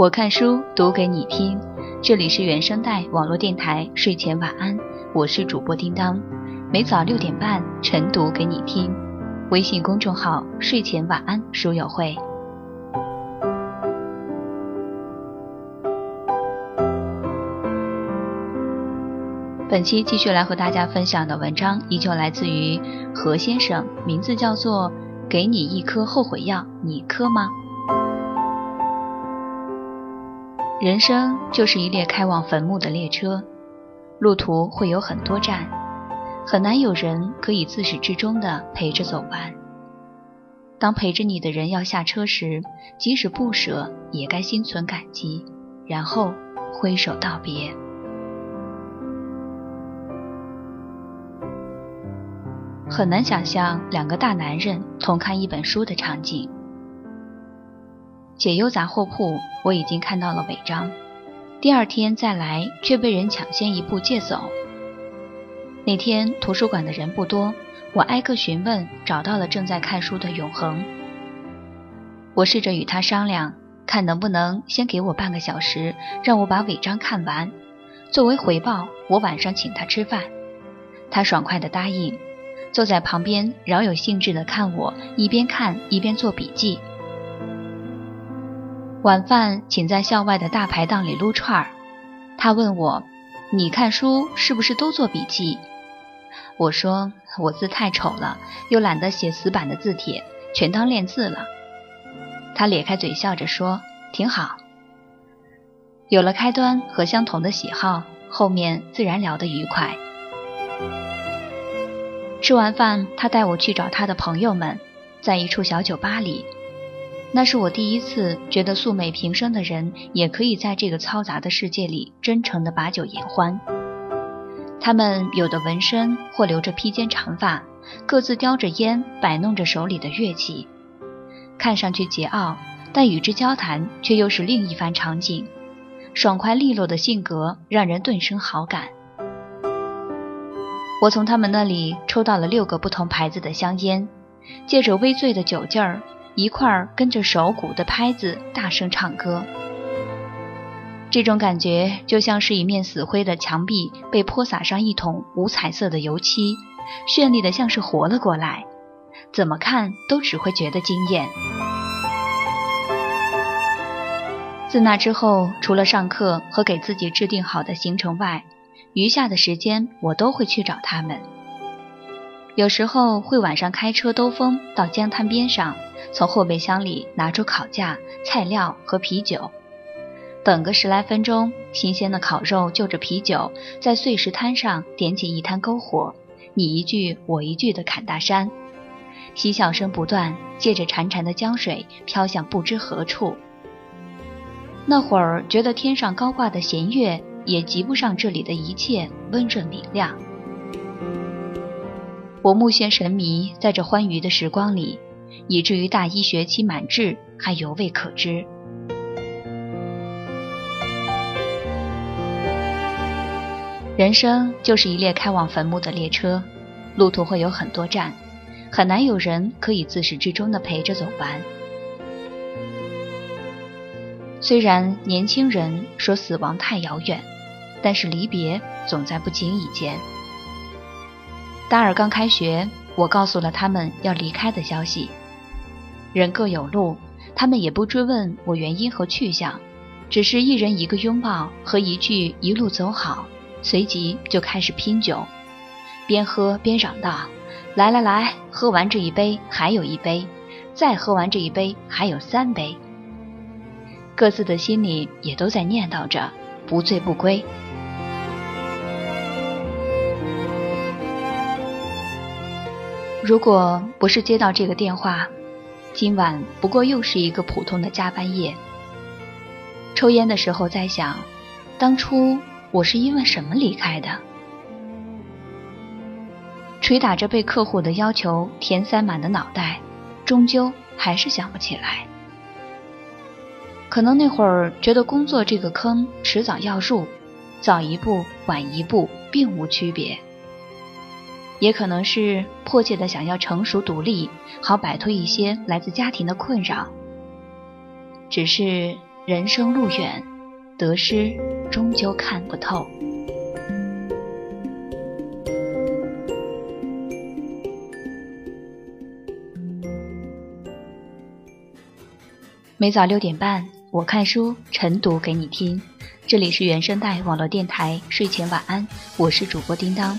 我看书读给你听，这里是原声带网络电台睡前晚安，我是主播叮当，每早六点半晨读给你听。微信公众号睡前晚安书友会。本期继续来和大家分享的文章依旧来自于何先生，名字叫做《给你一颗后悔药，你磕吗》。人生就是一列开往坟墓的列车，路途会有很多站，很难有人可以自始至终的陪着走完。当陪着你的人要下车时，即使不舍，也该心存感激，然后挥手道别。很难想象两个大男人同看一本书的场景。解忧杂货铺，我已经看到了违章，第二天再来却被人抢先一步借走。那天图书馆的人不多，我挨个询问，找到了正在看书的永恒。我试着与他商量，看能不能先给我半个小时，让我把违章看完，作为回报，我晚上请他吃饭。他爽快地答应，坐在旁边饶有兴致地看我一边看一边做笔记。晚饭请在校外的大排档里撸串儿，他问我：“你看书是不是都做笔记？”我说：“我字太丑了，又懒得写死板的字帖，全当练字了。”他咧开嘴笑着说：“挺好。”有了开端和相同的喜好，后面自然聊得愉快。吃完饭，他带我去找他的朋友们，在一处小酒吧里。那是我第一次觉得素昧平生的人也可以在这个嘈杂的世界里真诚地把酒言欢。他们有的纹身或留着披肩长发，各自叼着烟，摆弄着手里的乐器，看上去桀骜，但与之交谈却又是另一番场景。爽快利落的性格让人顿生好感。我从他们那里抽到了六个不同牌子的香烟，借着微醉的酒劲儿。一块儿跟着手鼓的拍子大声唱歌，这种感觉就像是一面死灰的墙壁被泼洒上一桶五彩色的油漆，绚丽的像是活了过来，怎么看都只会觉得惊艳。自那之后，除了上课和给自己制定好的行程外，余下的时间我都会去找他们。有时候会晚上开车兜风到江滩边上。从后备箱里拿出烤架、菜料和啤酒，等个十来分钟，新鲜的烤肉就着啤酒，在碎石滩上点起一滩篝火，你一句我一句的侃大山，嬉笑声不断，借着潺潺的江水飘向不知何处。那会儿觉得天上高挂的弦月也及不上这里的一切温润明亮。我目眩神迷，在这欢愉的时光里。以至于大一学期满至还犹未可知。人生就是一列开往坟墓的列车，路途会有很多站，很难有人可以自始至终的陪着走完。虽然年轻人说死亡太遥远，但是离别总在不经意间。大二刚开学，我告诉了他们要离开的消息。人各有路，他们也不追问我原因和去向，只是一人一个拥抱和一句“一路走好”，随即就开始拼酒，边喝边嚷道：“来来来，喝完这一杯还有一杯，再喝完这一杯还有三杯。”各自的心里也都在念叨着“不醉不归”。如果不是接到这个电话，今晚不过又是一个普通的加班夜。抽烟的时候在想，当初我是因为什么离开的？捶打着被客户的要求填塞满的脑袋，终究还是想不起来。可能那会儿觉得工作这个坑迟早要入，早一步晚一步并无区别。也可能是迫切的想要成熟独立，好摆脱一些来自家庭的困扰。只是人生路远，得失终究看不透。每早六点半，我看书，晨读给你听。这里是原声带网络电台睡前晚安，我是主播叮当。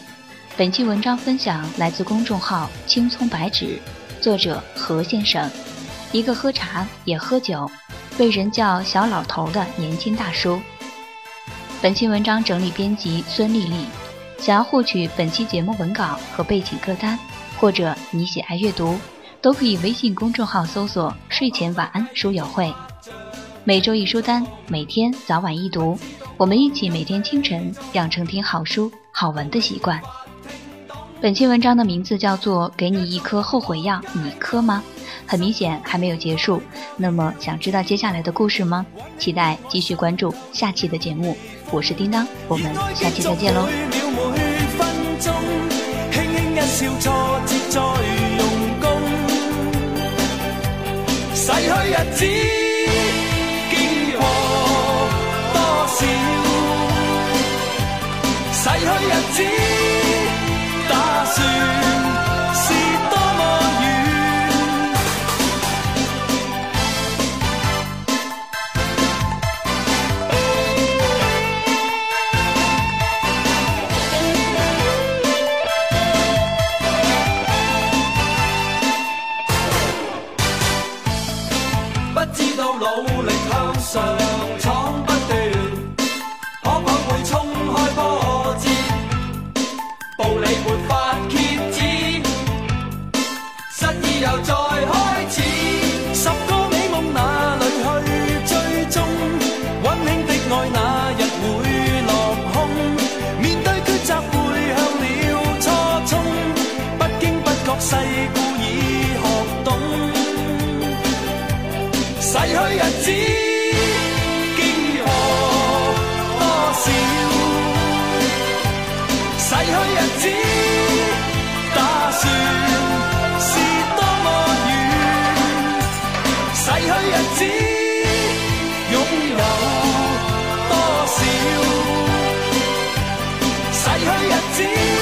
本期文章分享来自公众号青葱白纸，作者何先生，一个喝茶也喝酒，被人叫小老头的年轻大叔。本期文章整理编辑孙丽丽。想要获取本期节目文稿和背景歌单，或者你喜爱阅读。都可以微信公众号搜索“睡前晚安书友会”，每周一书单，每天早晚一读，我们一起每天清晨养成听好书好文的习惯。本期文章的名字叫做《给你一颗后悔药，你磕吗？》很明显还没有结束，那么想知道接下来的故事吗？期待继续关注下期的节目。我是叮当，我们下期再见喽。知道努力向上只打算是多么远逝去日子拥有多少？逝去日子。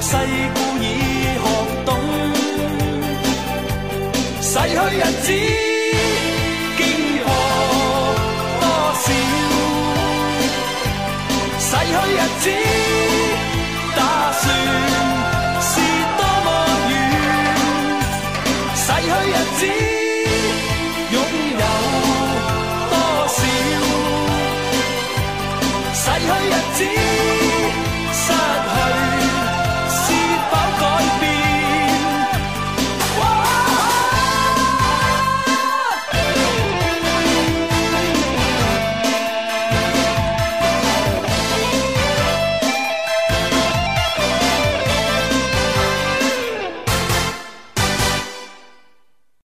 世故已学懂，逝去日子惊愕多少，逝去日子。